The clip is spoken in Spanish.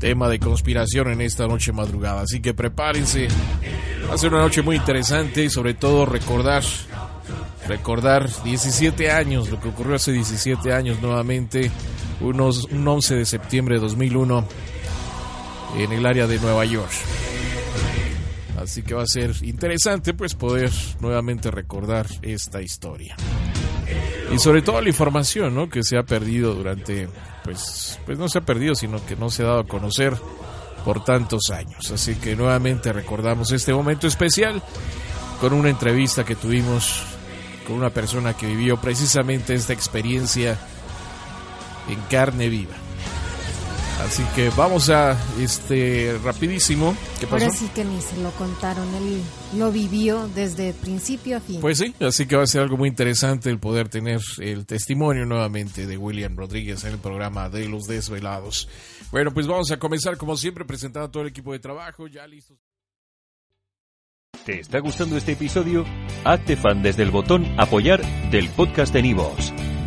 tema de conspiración en esta noche madrugada. Así que prepárense. Va a ser una noche muy interesante y sobre todo recordar, recordar 17 años, lo que ocurrió hace 17 años nuevamente, unos, un 11 de septiembre de 2001 en el área de Nueva York. Así que va a ser interesante pues poder nuevamente recordar esta historia. Y sobre todo la información ¿no? que se ha perdido durante pues, pues no se ha perdido, sino que no se ha dado a conocer por tantos años. Así que nuevamente recordamos este momento especial con una entrevista que tuvimos con una persona que vivió precisamente esta experiencia en carne viva. Así que vamos a este rapidísimo. ¿Qué pasó? Ahora sí que ni se lo contaron, él lo vivió desde principio a fin. Pues sí, así que va a ser algo muy interesante el poder tener el testimonio nuevamente de William Rodríguez en el programa de Los Desvelados. Bueno, pues vamos a comenzar como siempre presentando a todo el equipo de trabajo, ya listos. ¿Te está gustando este episodio? Hazte fan desde el botón apoyar del podcast de Nivos.